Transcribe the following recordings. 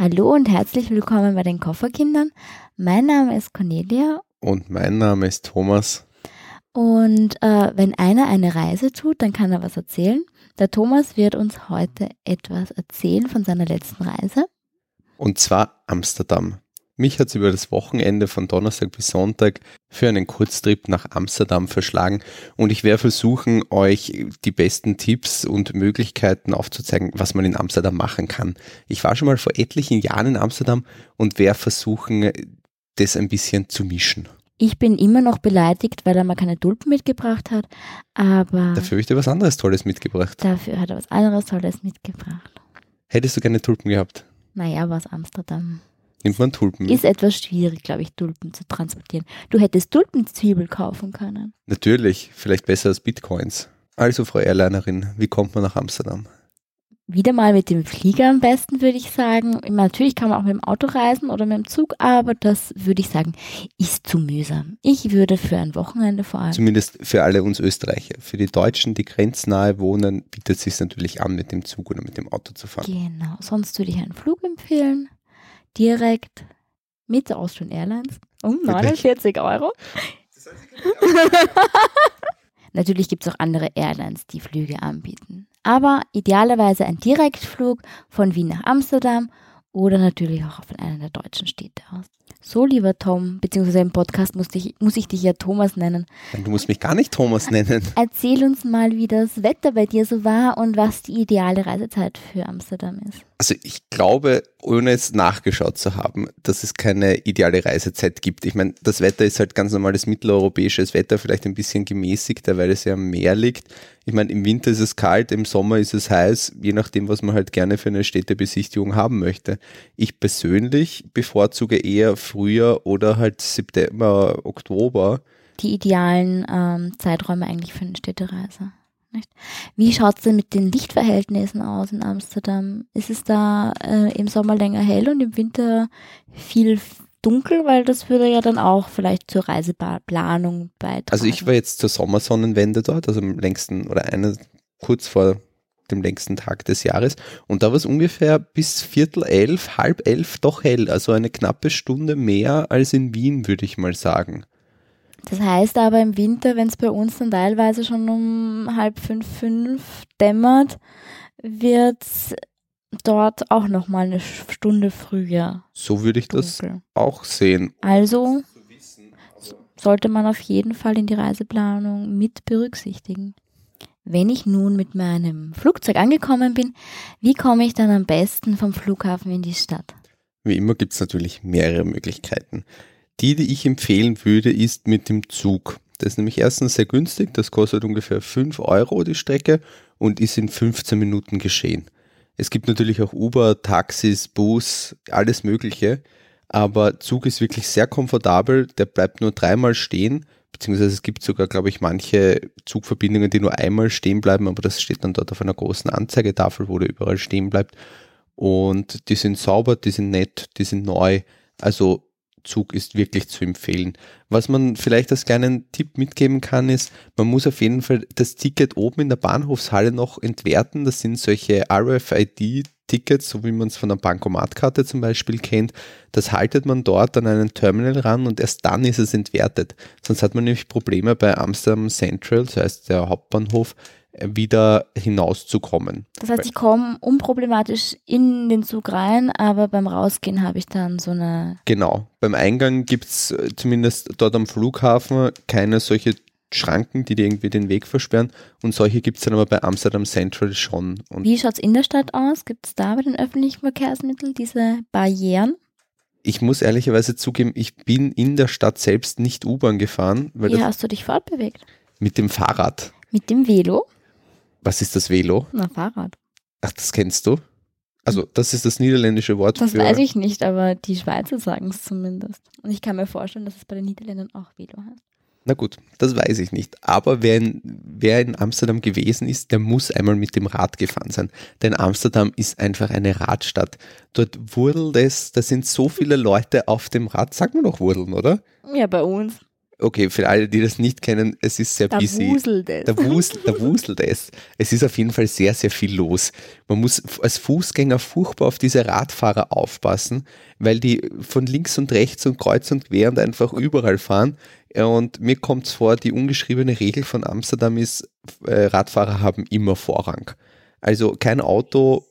Hallo und herzlich willkommen bei den Kofferkindern. Mein Name ist Cornelia. Und mein Name ist Thomas. Und äh, wenn einer eine Reise tut, dann kann er was erzählen. Der Thomas wird uns heute etwas erzählen von seiner letzten Reise. Und zwar Amsterdam. Mich hat es über das Wochenende von Donnerstag bis Sonntag für einen Kurztrip nach Amsterdam verschlagen und ich werde versuchen, euch die besten Tipps und Möglichkeiten aufzuzeigen, was man in Amsterdam machen kann. Ich war schon mal vor etlichen Jahren in Amsterdam und werde versuchen, das ein bisschen zu mischen. Ich bin immer noch beleidigt, weil er mal keine Tulpen mitgebracht hat, aber. Dafür habe ich dir was anderes Tolles mitgebracht. Dafür hat er was anderes Tolles mitgebracht. Hättest du gerne Tulpen gehabt? Naja, was Amsterdam. Nimmt man Tulpen mit? Ist etwas schwierig, glaube ich, Tulpen zu transportieren. Du hättest Tulpenzwiebel kaufen können. Natürlich, vielleicht besser als Bitcoins. Also, Frau Airlinerin, wie kommt man nach Amsterdam? Wieder mal mit dem Flieger am besten, würde ich sagen. Natürlich kann man auch mit dem Auto reisen oder mit dem Zug, aber das würde ich sagen, ist zu mühsam. Ich würde für ein Wochenende vor allem. Zumindest für alle uns Österreicher. Für die Deutschen, die grenznahe wohnen, bietet es sich natürlich an, mit dem Zug oder mit dem Auto zu fahren. Genau. Sonst würde ich einen Flug empfehlen direkt mit der Austrian Airlines um 49 Euro. Natürlich gibt es auch andere Airlines, die Flüge anbieten. Aber idealerweise ein Direktflug von Wien nach Amsterdam oder natürlich auch von einer der deutschen Städte aus. So, lieber Tom, beziehungsweise im Podcast muss ich, muss ich dich ja Thomas nennen. Du musst mich gar nicht Thomas nennen. Erzähl uns mal, wie das Wetter bei dir so war und was die ideale Reisezeit für Amsterdam ist. Also ich glaube, ohne es nachgeschaut zu haben, dass es keine ideale Reisezeit gibt. Ich meine, das Wetter ist halt ganz normales mitteleuropäisches Wetter, vielleicht ein bisschen gemäßigter, weil es ja am Meer liegt. Ich meine, im Winter ist es kalt, im Sommer ist es heiß, je nachdem, was man halt gerne für eine Städtebesichtigung haben möchte. Ich persönlich bevorzuge eher Frühjahr oder halt September, Oktober. Die idealen ähm, Zeiträume eigentlich für eine Städtereise. Nicht? Wie schaut es denn mit den Lichtverhältnissen aus in Amsterdam? Ist es da äh, im Sommer länger hell und im Winter viel dunkel? Weil das würde ja dann auch vielleicht zur Reiseplanung beitragen. Also ich war jetzt zur Sommersonnenwende dort, also am längsten oder eine kurz vor dem längsten Tag des Jahres. Und da war es ungefähr bis Viertel elf, halb elf doch hell. Also eine knappe Stunde mehr als in Wien, würde ich mal sagen. Das heißt aber im Winter, wenn es bei uns dann teilweise schon um halb fünf, fünf dämmert, wird dort auch nochmal eine Stunde früher. So würde ich das auch sehen. Also sollte man auf jeden Fall in die Reiseplanung mit berücksichtigen. Wenn ich nun mit meinem Flugzeug angekommen bin, wie komme ich dann am besten vom Flughafen in die Stadt? Wie immer gibt es natürlich mehrere Möglichkeiten. Die, die ich empfehlen würde, ist mit dem Zug. Das ist nämlich erstens sehr günstig, das kostet ungefähr 5 Euro die Strecke und ist in 15 Minuten geschehen. Es gibt natürlich auch Uber, Taxis, Bus, alles Mögliche, aber Zug ist wirklich sehr komfortabel, der bleibt nur dreimal stehen, beziehungsweise es gibt sogar, glaube ich, manche Zugverbindungen, die nur einmal stehen bleiben, aber das steht dann dort auf einer großen Anzeigetafel, wo der überall stehen bleibt. Und die sind sauber, die sind nett, die sind neu. Also Zug ist wirklich zu empfehlen. Was man vielleicht als kleinen Tipp mitgeben kann, ist, man muss auf jeden Fall das Ticket oben in der Bahnhofshalle noch entwerten. Das sind solche RFID-Tickets, so wie man es von der Bankomatkarte zum Beispiel kennt. Das haltet man dort an einen Terminal ran und erst dann ist es entwertet. Sonst hat man nämlich Probleme bei Amsterdam Central, das heißt der Hauptbahnhof, wieder hinauszukommen. Das heißt, ich komme unproblematisch in den Zug rein, aber beim Rausgehen habe ich dann so eine. Genau. Beim Eingang gibt es äh, zumindest dort am Flughafen keine solche Schranken, die dir irgendwie den Weg versperren. Und solche gibt es dann aber bei Amsterdam Central schon. Und Wie schaut es in der Stadt aus? Gibt es da bei den öffentlichen Verkehrsmitteln diese Barrieren? Ich muss ehrlicherweise zugeben, ich bin in der Stadt selbst nicht U-Bahn gefahren. Wie hast du dich fortbewegt? Mit dem Fahrrad. Mit dem Velo? Was ist das Velo? Na, Fahrrad. Ach, das kennst du? Also, das ist das niederländische Wort das für. Das weiß ich nicht, aber die Schweizer sagen es zumindest. Und ich kann mir vorstellen, dass es bei den Niederländern auch Velo heißt. Na gut, das weiß ich nicht. Aber wer in, wer in Amsterdam gewesen ist, der muss einmal mit dem Rad gefahren sein. Denn Amsterdam ist einfach eine Radstadt. Dort wurdelt es, da sind so viele Leute auf dem Rad. Sag mal noch wurdeln, oder? Ja, bei uns. Okay, für alle, die das nicht kennen, es ist sehr Da busy. wuselt es. Da wuselt, da wuselt es. Es ist auf jeden Fall sehr, sehr viel los. Man muss als Fußgänger furchtbar auf diese Radfahrer aufpassen, weil die von links und rechts und kreuz und quer und einfach überall fahren. Und mir kommt es vor, die ungeschriebene Regel von Amsterdam ist, äh, Radfahrer haben immer Vorrang. Also kein Auto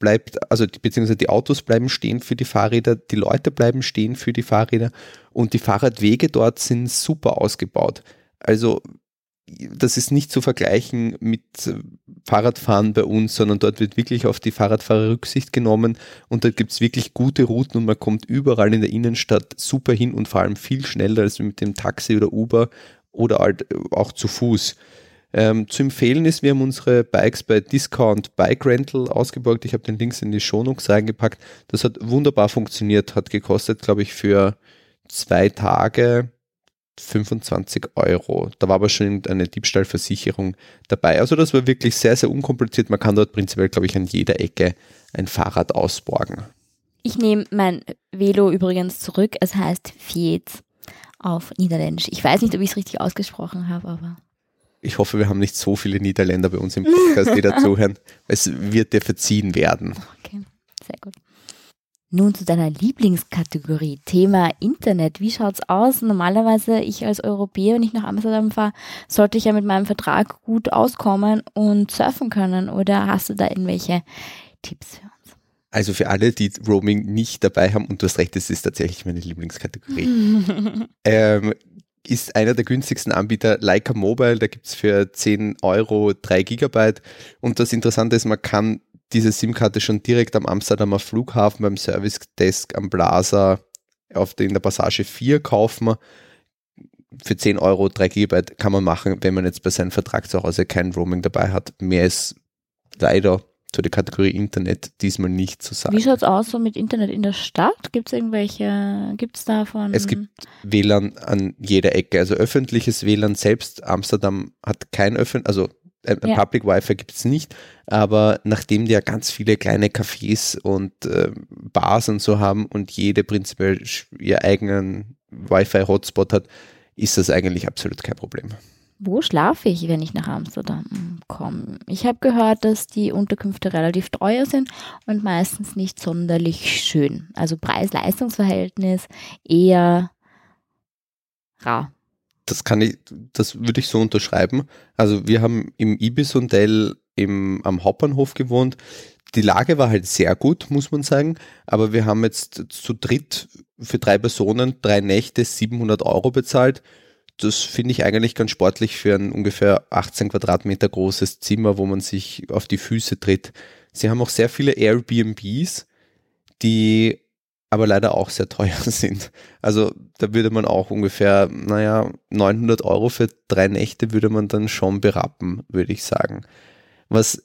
bleibt, also beziehungsweise die Autos bleiben stehen für die Fahrräder, die Leute bleiben stehen für die Fahrräder und die Fahrradwege dort sind super ausgebaut. Also das ist nicht zu vergleichen mit Fahrradfahren bei uns, sondern dort wird wirklich auf die Fahrradfahrer Rücksicht genommen und dort gibt es wirklich gute Routen und man kommt überall in der Innenstadt super hin und vor allem viel schneller als mit dem Taxi oder Uber oder halt auch zu Fuß. Ähm, zu empfehlen ist, wir haben unsere Bikes bei Discount Bike Rental ausgeborgt. Ich habe den Links in die Shownotes reingepackt. Das hat wunderbar funktioniert, hat gekostet, glaube ich, für zwei Tage 25 Euro. Da war aber schon eine Diebstahlversicherung dabei. Also das war wirklich sehr, sehr unkompliziert. Man kann dort prinzipiell, glaube ich, an jeder Ecke ein Fahrrad ausborgen. Ich nehme mein Velo übrigens zurück. Es heißt Fietz auf Niederländisch. Ich weiß nicht, ob ich es richtig ausgesprochen habe, aber Ich hoffe, wir haben nicht so viele Niederländer bei uns im Podcast, die dazuhören. Es wird dir verziehen werden. okay, sehr gut. Nun zu deiner Lieblingskategorie, Thema Internet. Wie schaut's aus? Normalerweise, ich als Europäer, wenn ich nach Amsterdam fahre, sollte ich ja mit meinem Vertrag gut auskommen und surfen können. Oder hast du da irgendwelche Tipps für uns? Also für alle, die Roaming nicht dabei haben, und du hast recht, das ist tatsächlich meine Lieblingskategorie, ähm, ist einer der günstigsten Anbieter Leica Mobile. Da gibt es für 10 Euro 3 Gigabyte. Und das Interessante ist, man kann diese SIM-Karte schon direkt am Amsterdamer Flughafen beim Service Desk am Plaza auf der, in der Passage 4 kaufen. Für 10 Euro 3 Gigabyte kann man machen, wenn man jetzt bei seinem Vertrag zu Hause kein Roaming dabei hat. Mehr ist leider zu der Kategorie Internet diesmal nicht zu sagen. Wie schaut's aus so mit Internet in der Stadt? Gibt's irgendwelche, gibt's davon? Es gibt WLAN an jeder Ecke, also öffentliches WLAN selbst. Amsterdam hat kein öffentlich, also ein Ja. Public Wi-Fi gibt es nicht, aber nachdem die ja ganz viele kleine Cafés und äh, Bars und so haben und jede prinzipiell sch- ihr eigenen Wi-Fi-Hotspot hat, ist das eigentlich absolut kein Problem. Wo schlafe ich, wenn ich nach Amsterdam komme? Ich habe gehört, dass die Unterkünfte relativ teuer sind und meistens nicht sonderlich schön. Also Preis-Leistungs-Verhältnis eher rar. Das kann ich, das würde ich so unterschreiben. Also wir haben im Ibis-Hotel im, am Hauptbahnhof gewohnt. Die Lage war halt sehr gut, muss man sagen. Aber wir haben jetzt zu dritt für drei Personen drei Nächte 700 Euro bezahlt. Das finde ich eigentlich ganz sportlich für ein ungefähr 18 Quadratmeter großes Zimmer, wo man sich auf die Füße tritt. Sie haben auch sehr viele Airbnbs, die aber leider auch sehr teuer sind. Also da würde man auch ungefähr, naja, 900 Euro für drei Nächte würde man dann schon berappen, würde ich sagen. Was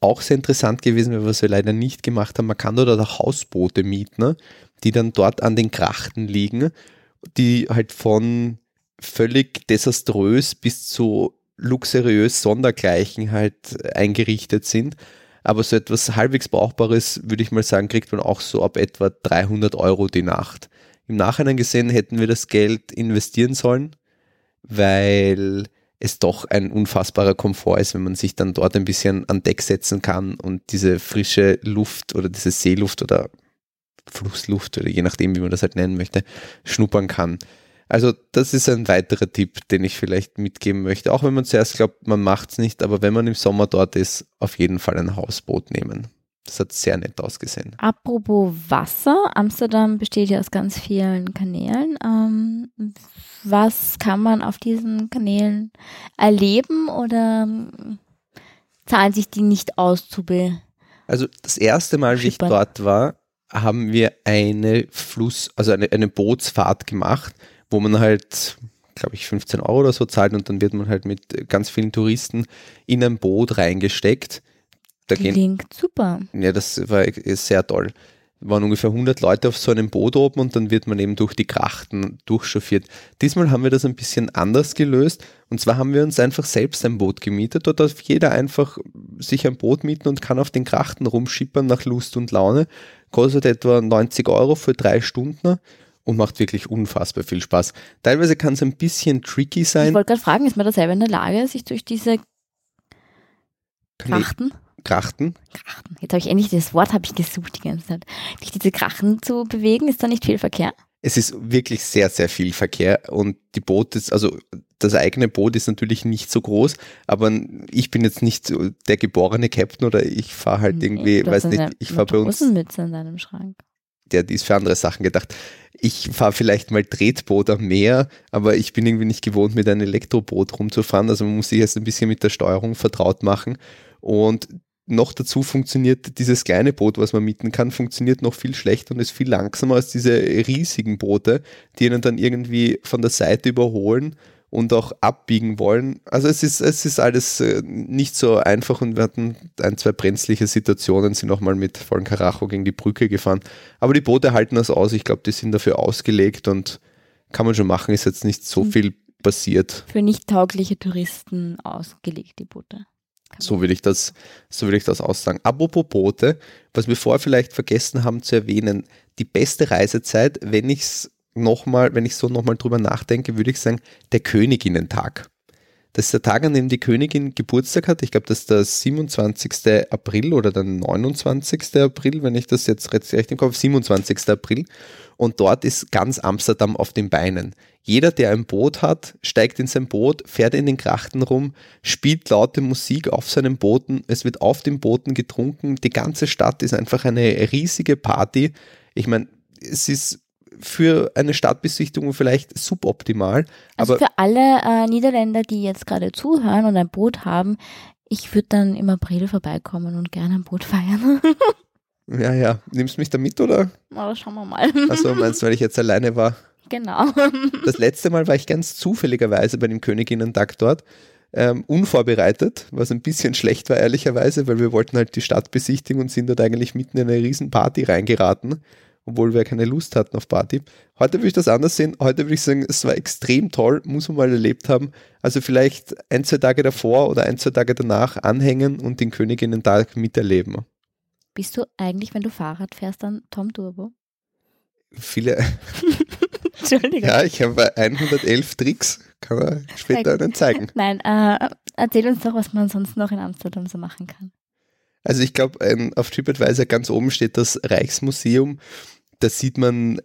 auch sehr interessant gewesen wäre, was wir leider nicht gemacht haben, man kann dort auch Hausboote mieten, ne, die dann dort an den Krachten liegen, die halt von völlig desaströs bis zu luxuriös sondergleichen halt eingerichtet sind. Aber so etwas halbwegs Brauchbares, würde ich mal sagen, kriegt man auch so ab etwa 300 Euro die Nacht. Im Nachhinein gesehen hätten wir das Geld investieren sollen, weil es doch ein unfassbarer Komfort ist, wenn man sich dann dort ein bisschen an Deck setzen kann und diese frische Luft oder diese Seeluft oder Flussluft oder je nachdem, wie man das halt nennen möchte, schnuppern kann. Also das ist ein weiterer Tipp, den ich vielleicht mitgeben möchte. Auch wenn man zuerst glaubt, man macht es nicht, aber wenn man im Sommer dort ist, auf jeden Fall ein Hausboot nehmen. Das hat sehr nett ausgesehen. Apropos Wasser, Amsterdam besteht ja aus ganz vielen Kanälen. Ähm, was kann man auf diesen Kanälen erleben oder ähm, zahlen sich die nicht aus zu be Also das erste Mal, wie ich dort war, haben wir eine Fluss, also eine, eine Bootsfahrt gemacht, wo man halt, glaube ich, 15 Euro oder so zahlt und dann wird man halt mit ganz vielen Touristen in ein Boot reingesteckt. Da Klingt super. ja, das war ist sehr toll. waren ungefähr 100 Leute auf so einem Boot oben und dann wird man eben durch die Krachten durchchauffiert. Diesmal haben wir das ein bisschen anders gelöst und zwar haben wir uns einfach selbst ein Boot gemietet. Dort darf jeder einfach sich ein Boot mieten und kann auf den Krachten rumschippern nach Lust und Laune. Kostet etwa 90 Euro für drei Stunden und macht wirklich unfassbar viel Spaß. Teilweise kann es ein bisschen tricky sein. Ich wollte gerade fragen, ist man da selber in der Lage, sich durch diese Krachten? Krachten? Krachten. Jetzt habe ich endlich das Wort habe ich gesucht die ganze Zeit. Durch diese Krachen zu bewegen, ist da nicht viel Verkehr? Es ist wirklich sehr, sehr viel Verkehr und die Boote, also das eigene Boot ist natürlich nicht so groß, aber ich bin jetzt nicht der geborene Captain oder ich fahre halt irgendwie, weiß nicht, ich fahre bei uns. Matrosenmütze in deinem Schrank. Der ist für andere Sachen gedacht. Ich fahre vielleicht mal Tretboot am Meer, aber ich bin irgendwie nicht gewohnt, mit einem Elektroboot rumzufahren. Also man muss sich jetzt ein bisschen mit der Steuerung vertraut machen. Und noch dazu funktioniert dieses kleine Boot, was man mieten kann, funktioniert noch viel schlechter und ist viel langsamer als diese riesigen Boote, die einen dann irgendwie von der Seite überholen und auch abbiegen wollen. Also es ist, es ist alles äh, nicht so einfach und wir hatten ein, zwei brenzliche Situationen, sind auch mal mit vollen Karacho gegen die Brücke gefahren. Aber die Boote halten das aus. Ich glaube, die sind dafür ausgelegt und kann man schon machen, ist jetzt nicht so Hm. viel passiert. Für nicht taugliche Touristen ausgelegt, die Boote. Kann So will ich das, so will ich das aussagen. Apropos Boote, was wir vorher vielleicht vergessen haben zu erwähnen, die beste Reisezeit, wenn ich es nochmal, wenn ich so nochmal drüber nachdenke, würde ich sagen, der Königinnentag. Das ist der Tag, an dem die Königin Geburtstag hat. Ich glaube, das ist der 27. April oder der 29. April, wenn ich das jetzt recht im Kopf, 27. April. Und dort ist ganz Amsterdam auf den Beinen. Jeder, der ein Boot hat, steigt in sein Boot, fährt in den Krachten rum, spielt laute Musik auf seinen Booten, es wird auf den Booten getrunken, die ganze Stadt ist einfach eine riesige Party. Ich meine, es ist für eine Stadtbesichtigung vielleicht suboptimal, Also aber für alle äh, Niederländer, die jetzt gerade zuhören und ein Boot haben, ich würde dann im April vorbeikommen und gerne ein Boot feiern. ja, ja, nimmst mich da mit oder? Aber schauen wir mal. Also meinst du, weil ich jetzt alleine war? genau. Das letzte Mal war ich ganz zufälligerweise bei dem Königinnentag dort, ähm, unvorbereitet, was ein bisschen schlecht war, ehrlicherweise, weil wir wollten halt die Stadt besichtigen und sind dort eigentlich mitten in eine riesen Party reingeraten, obwohl wir keine Lust hatten auf Party. Heute würde ich das anders sehen. Heute würde ich sagen, es war extrem toll, muss man mal erlebt haben. Also vielleicht ein, zwei Tage davor oder ein, zwei Tage danach anhängen und den Königinnentag miterleben. Bist du eigentlich, wenn du Fahrrad fährst, dann Tom Turbo? Viele, Entschuldigung. ja, ich habe 111 Tricks, kann man später einen zeigen. Nein, äh, erzähl uns doch, was man sonst noch in Amsterdam so machen kann. Also ich glaube, auf TripAdvisor ganz oben steht das Reichsmuseum. Da sieht man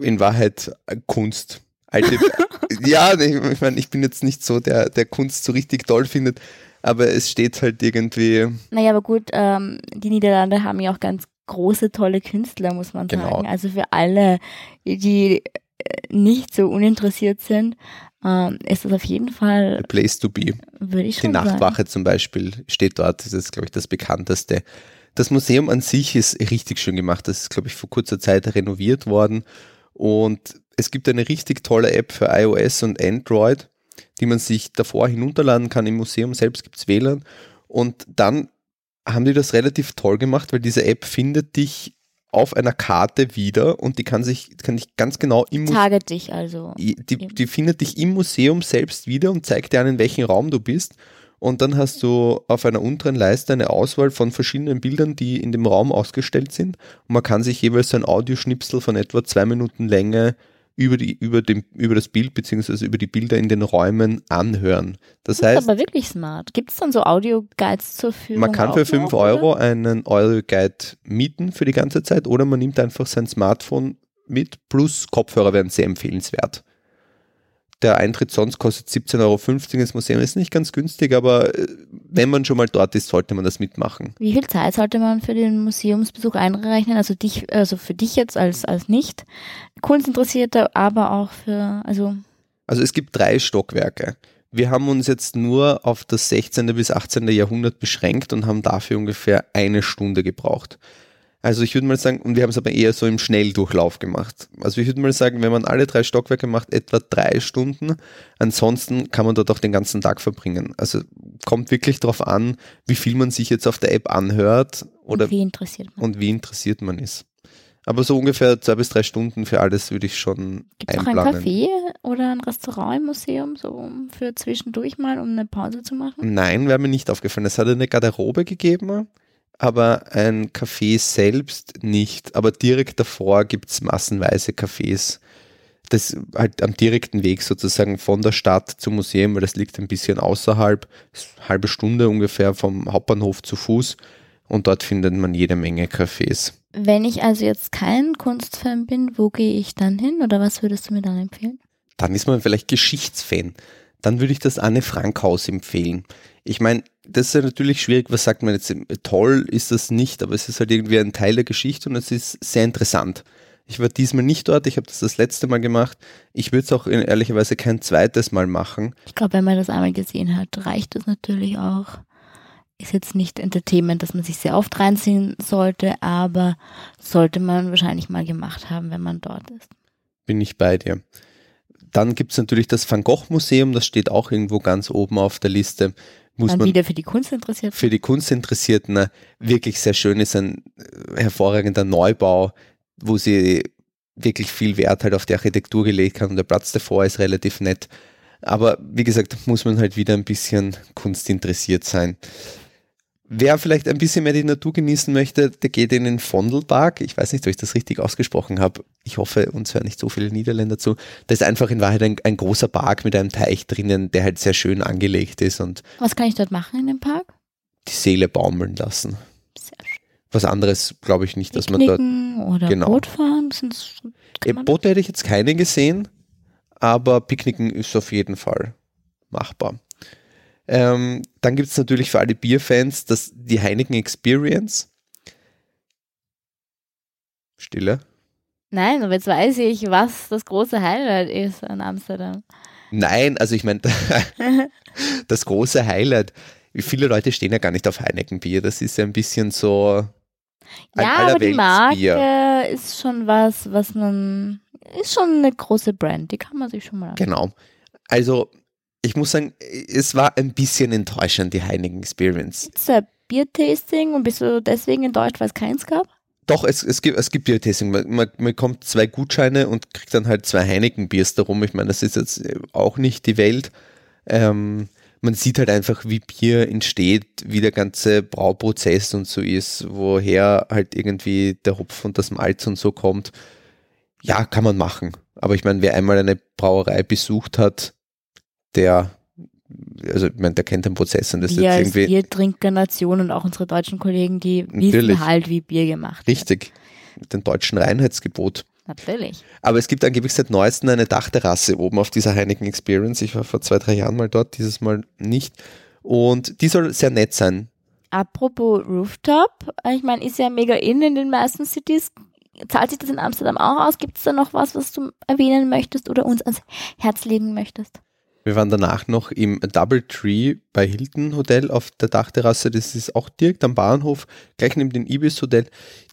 in Wahrheit Kunst. Alte, ja, ich meine, ich bin jetzt nicht so der, der Kunst so richtig toll findet, aber es steht halt irgendwie, Naja, aber gut, ähm, die Niederlande haben ja auch ganz große, tolle Künstler, muss man Genau. sagen. Also für alle, die äh, nicht so uninteressiert sind, ähm, ist das auf jeden Fall, a place to be. würde ich Die schon sagen. Nachtwache zum Beispiel steht dort, das ist, glaube ich, das bekannteste. Das Museum an sich ist richtig schön gemacht. Das ist, glaube ich, vor kurzer Zeit renoviert worden. Und es gibt eine richtig tolle App für iOS und Android, die man sich davor hinunterladen kann. Im Museum selbst gibt es WLAN. Und dann haben die das relativ toll gemacht, weil diese App findet dich auf einer Karte wieder und die kann sich kann dich ganz genau im Museum dich also. die, die findet dich im Museum selbst wieder und zeigt dir an, in welchem Raum du bist. Und dann hast du auf einer unteren Leiste eine Auswahl von verschiedenen Bildern, die in dem Raum ausgestellt sind. Und man kann sich jeweils ein Audioschnipsel von etwa zwei Minuten Länge über, die, über, dem, über das Bild bzw. über die Bilder in den Räumen anhören. Das Das ist heißt, aber wirklich smart. Gibt es dann so Audio-Guides zur Verfügung? man kann für auch 5 noch, Euro oder? einen Euro-Guide mieten für die ganze Zeit oder man nimmt einfach sein Smartphone mit, plus Kopfhörer wären sehr empfehlenswert. Der Eintritt sonst kostet 17,50 Euro ins Museum, ist nicht ganz günstig, aber äh, wenn man schon mal dort ist, sollte man das mitmachen. Wie viel Zeit sollte man für den Museumsbesuch einrechnen? Also dich, also für dich jetzt als, als nicht Kunstinteressierter, aber auch für, also Also es gibt drei Stockwerke. Wir haben uns jetzt nur auf das 16. bis 18. Jahrhundert beschränkt und haben dafür ungefähr eine Stunde gebraucht. Also ich würde mal sagen, und wir haben es aber eher so im Schnelldurchlauf gemacht. Also ich würde mal sagen, wenn man alle drei Stockwerke macht, etwa drei Stunden. Ansonsten kann man dort auch den ganzen Tag verbringen. Also kommt wirklich darauf an, wie viel man sich jetzt auf der App anhört oder wie interessiert man? und wie interessiert man ist. Aber so ungefähr zwei bis drei Stunden für alles würde ich schon Gibt es auch ein. Café oder ein Restaurant im Museum, so um für zwischendurch mal, um eine Pause zu machen? Nein, wäre mir nicht aufgefallen. Es hat eine Garderobe gegeben, aber ein Café selbst nicht. Aber direkt davor gibt es massenweise Cafés. Das halt am direkten Weg sozusagen von der Stadt zum Museum, weil das liegt ein bisschen außerhalb, halbe Stunde ungefähr vom Hauptbahnhof zu Fuß. Und dort findet man jede Menge Cafés. Wenn ich also jetzt kein Kunstfan bin, wo gehe ich dann hin oder was würdest du mir dann empfehlen? Dann ist man vielleicht Geschichtsfan. Dann würde ich das Anne Frank Haus empfehlen. Ich meine, das ist ja natürlich schwierig, was sagt man jetzt, toll ist das nicht, aber es ist halt irgendwie ein Teil der Geschichte und es ist sehr interessant. Ich war diesmal nicht dort, ich habe das das letzte Mal gemacht. Ich würde es auch ehrlicherweise kein zweites Mal machen. Ich glaube, wenn man das einmal gesehen hat, reicht das natürlich auch. Ist jetzt nicht Entertainment, dass man sich sehr oft reinziehen sollte, aber sollte man wahrscheinlich mal gemacht haben, wenn man dort ist. Bin ich bei dir. Dann gibt es natürlich das Van Gogh Museum, das steht auch irgendwo ganz oben auf der Liste muss Dann man wieder für die Kunstinteressierten. Für die Kunstinteressierten wirklich sehr schön ist ein äh, hervorragender Neubau, wo sie wirklich viel Wert halt auf die Architektur gelegt haben und der Platz davor ist relativ nett. Aber wie gesagt, muss man halt wieder ein bisschen kunstinteressiert sein. Wer vielleicht ein bisschen mehr die Natur genießen möchte, der geht in den Vondelpark. Ich weiß nicht, ob ich das richtig ausgesprochen habe. Ich hoffe, uns hören nicht so viele Niederländer zu. Das ist einfach in Wahrheit ein, ein großer Park mit einem Teich drinnen, der halt sehr schön angelegt ist. Und Was kann ich dort machen in dem Park? Die Seele baumeln lassen. Sehr schön. Was anderes glaube ich nicht, dass man dort. Oder genau. Boot fahren? Äh, Boote hätte ich jetzt keine gesehen, aber Picknicken ist auf jeden Fall machbar. Ähm, dann gibt es natürlich für alle Bierfans das, die Heineken Experience. Stille. Nein, aber jetzt weiß ich, was das große Highlight ist an Amsterdam. Nein, also ich meine, das große Highlight. Viele Leute stehen ja gar nicht auf Heineken-Bier. Das ist ja ein bisschen so. Ein ja, aber die Marke ist schon was, was man. Ist schon eine große Brand, die kann man sich schon mal anschauen. Genau. Also ich muss sagen, es war ein bisschen enttäuschend, die Heineken Experience. Ist ein Biertasting und bist du deswegen enttäuscht, weil es keins gab? Doch, es, es gibt, es gibt Biertasting. Man, man, man bekommt zwei Gutscheine und kriegt dann halt zwei Heineken-Biers darum. Ich meine, das ist jetzt auch nicht die Welt. Ähm, man sieht halt einfach, wie Bier entsteht, wie der ganze Brauprozess und so ist, woher halt irgendwie der Hopf und das Malz und so kommt. Ja, kann man machen. Aber ich meine, wer einmal eine Brauerei besucht hat, der also ich meine, der kennt den Prozess und das Wir ist irgendwie. Biertrinker-Nation und auch unsere deutschen Kollegen, die wissen halt, wie Bier gemacht. Richtig. Mit dem deutschen Reinheitsgebot. Natürlich. Aber es gibt angeblich seit neuestem eine Dachterrasse oben auf dieser Heineken Experience. Ich war vor zwei, drei Jahren mal dort, dieses Mal nicht. Und die soll sehr nett sein. Apropos Rooftop, ich meine, ist ja mega in in den meisten Cities. Zahlt sich das in Amsterdam auch aus? Gibt es da noch was, was du erwähnen möchtest oder uns ans Herz legen möchtest? Wir waren danach noch im Double Tree bei Hilton Hotel auf der Dachterrasse. Das ist auch direkt am Bahnhof, gleich neben dem Ibis Hotel,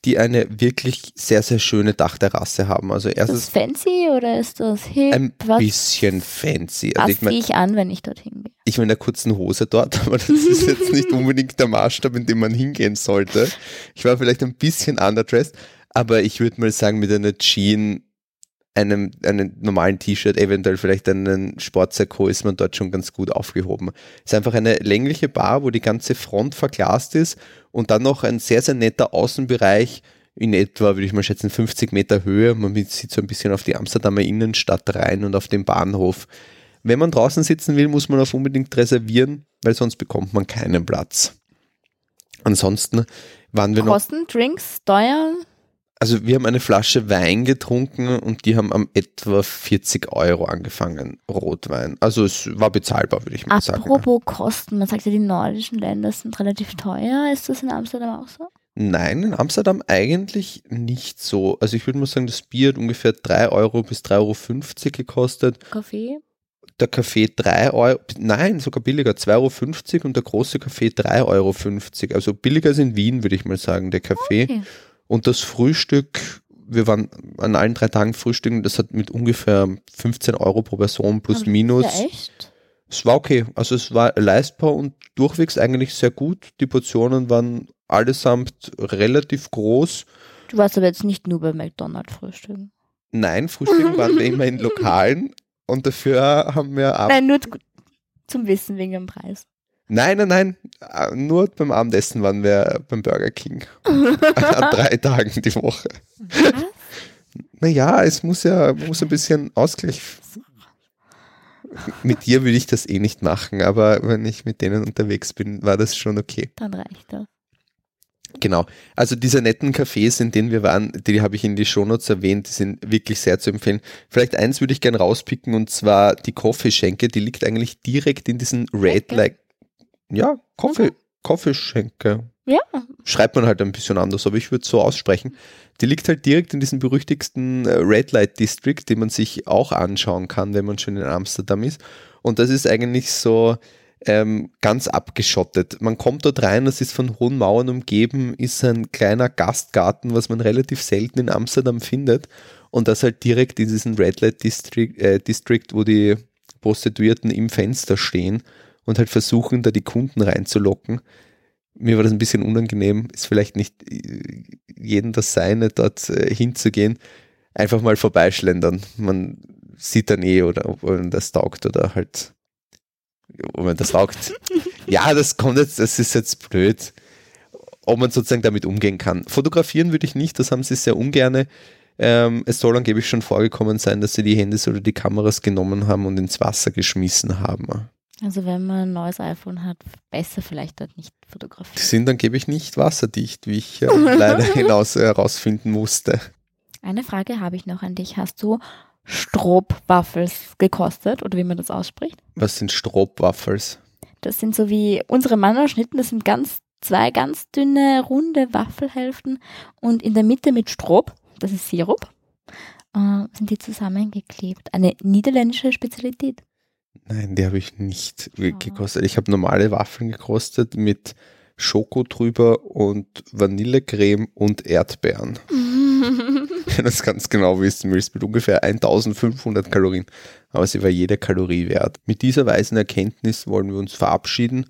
die eine wirklich sehr, sehr schöne Dachterrasse haben. Also erstens, ist das fancy oder ist das hip? Ein Was bisschen fancy. Also was ich mein, ich an, wenn ich dorthin gehe? Ich war in der kurzen Hose dort, aber das ist jetzt nicht unbedingt der Maßstab, in dem man hingehen sollte. Ich war vielleicht ein bisschen underdressed, aber ich würde mal sagen, mit einer Jean einem, einem normalen T-Shirt, eventuell vielleicht einen Sportsakko, ist man dort schon ganz gut aufgehoben. Es ist einfach eine längliche Bar, wo die ganze Front verglast ist und dann noch ein sehr, sehr netter Außenbereich in etwa, würde ich mal schätzen, 50 Meter Höhe. Man sieht so ein bisschen auf die Amsterdamer Innenstadt rein und auf den Bahnhof. Wenn man draußen sitzen will, muss man auf unbedingt reservieren, weil sonst bekommt man keinen Platz. Ansonsten waren wir Kosten, noch. Kosten, Drinks, Steuern? Also wir haben eine Flasche Wein getrunken und die haben am etwa 40 Euro angefangen, Rotwein. Also es war bezahlbar, würde ich mal Apropos sagen. Apropos Kosten, man sagt ja, die nordischen Länder sind relativ teuer. Ist das in Amsterdam auch so? Nein, in Amsterdam eigentlich nicht so. Also ich würde mal sagen, das Bier hat ungefähr 3 Euro bis 3,50 Euro gekostet. Kaffee? Der Kaffee 3 Euro, nein, sogar billiger, 2,50 Euro und der große Kaffee 3,50 Euro. Also billiger als in Wien, würde ich mal sagen, der Kaffee. Okay. Und das Frühstück, wir waren an allen drei Tagen frühstücken, das hat mit ungefähr 15 Euro pro Person plus minus. Ja echt? Es war okay. Also es war leistbar und durchwegs eigentlich sehr gut. Die Portionen waren allesamt relativ groß. Du warst aber jetzt nicht nur bei McDonald's frühstücken. Nein, frühstücken waren wir immer in Lokalen und dafür haben wir ab Nein, nur zum Wissen wegen dem Preis. Nein, nein, nein. Äh, Nur beim Abendessen waren wir beim Burger King. An drei Tagen die Woche. Was? Naja, es muss ja muss ein bisschen Ausgleich. Mit dir würde ich das eh nicht machen, aber wenn ich mit denen unterwegs bin, war das schon okay. Dann reicht das. Genau. Also diese netten Cafés, in denen wir waren, die habe ich in die Shownotes erwähnt, die sind wirklich sehr zu empfehlen. Vielleicht eins würde ich gerne rauspicken und zwar die Kaffeeschenke, die liegt eigentlich direkt in diesen Red? Light. Ja, Kaffee, Kaffeeschenke. Ja. Schreibt man halt ein bisschen anders, aber ich würde es so aussprechen. Die liegt halt direkt in diesem berüchtigsten äh, Red Light District, den man sich auch anschauen kann, wenn man schon in Amsterdam ist. Und das ist eigentlich so ähm, ganz abgeschottet. Man kommt dort rein, das ist von hohen Mauern umgeben, ist ein kleiner Gastgarten, was man relativ selten in Amsterdam findet. Und das halt direkt in diesem Red Light District, äh, District wo die Prostituierten im Fenster stehen und halt versuchen, da die Kunden reinzulocken. Mir war das ein bisschen unangenehm, ist vielleicht nicht äh, jedem das Seine, dort äh, hinzugehen. Einfach mal vorbeischlendern. Man sieht dann eh, oder ob man das taugt oder halt, ob man das taugt. ja, das kommt jetzt, das ist jetzt blöd, ob man sozusagen damit umgehen kann. Fotografieren würde ich nicht, das haben sie sehr ungerne. Ähm, es soll angeblich schon vorgekommen sein, dass sie die Handys oder die Kameras genommen haben und ins Wasser geschmissen haben. Also wenn man ein neues iPhone hat, besser vielleicht dort nicht Die fotografieren. sind angeblich nicht wasserdicht, wie ich äh, leider hinaus herausfinden musste. Eine Frage habe ich noch an dich. Hast du Stroopwaffels gekostet oder wie man das ausspricht? Was sind Stroopwaffels? Das sind so wie unsere Mannerschnitten, das sind ganz zwei ganz dünne, runde Waffelhälften und in der Mitte mit Stroop, das ist Sirup, äh, sind die zusammengeklebt. Eine niederländische Spezialität. Nein, die habe ich nicht gekostet. Ich habe normale Waffeln gekostet mit Schoko drüber und Vanillecreme und Erdbeeren. Wenn du das ganz genau wissen willst, mit ungefähr 1500 Kalorien. Aber sie war jede Kalorie wert. Mit dieser weisen Erkenntnis wollen wir uns verabschieden.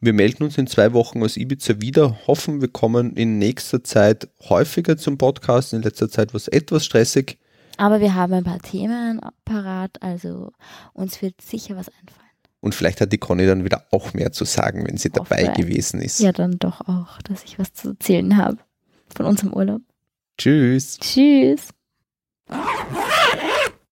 Wir melden uns in zwei Wochen aus Ibiza wieder, hoffen, wir kommen in nächster Zeit häufiger zum Podcast. In letzter Zeit war es etwas stressig. Aber wir haben ein paar Themen parat, also uns wird sicher was einfallen. Und vielleicht hat die Conny dann wieder auch mehr zu sagen, wenn sie dabei gewesen ist. Ja, dann doch auch, dass ich was zu erzählen habe von unserem Urlaub. Tschüss. Tschüss.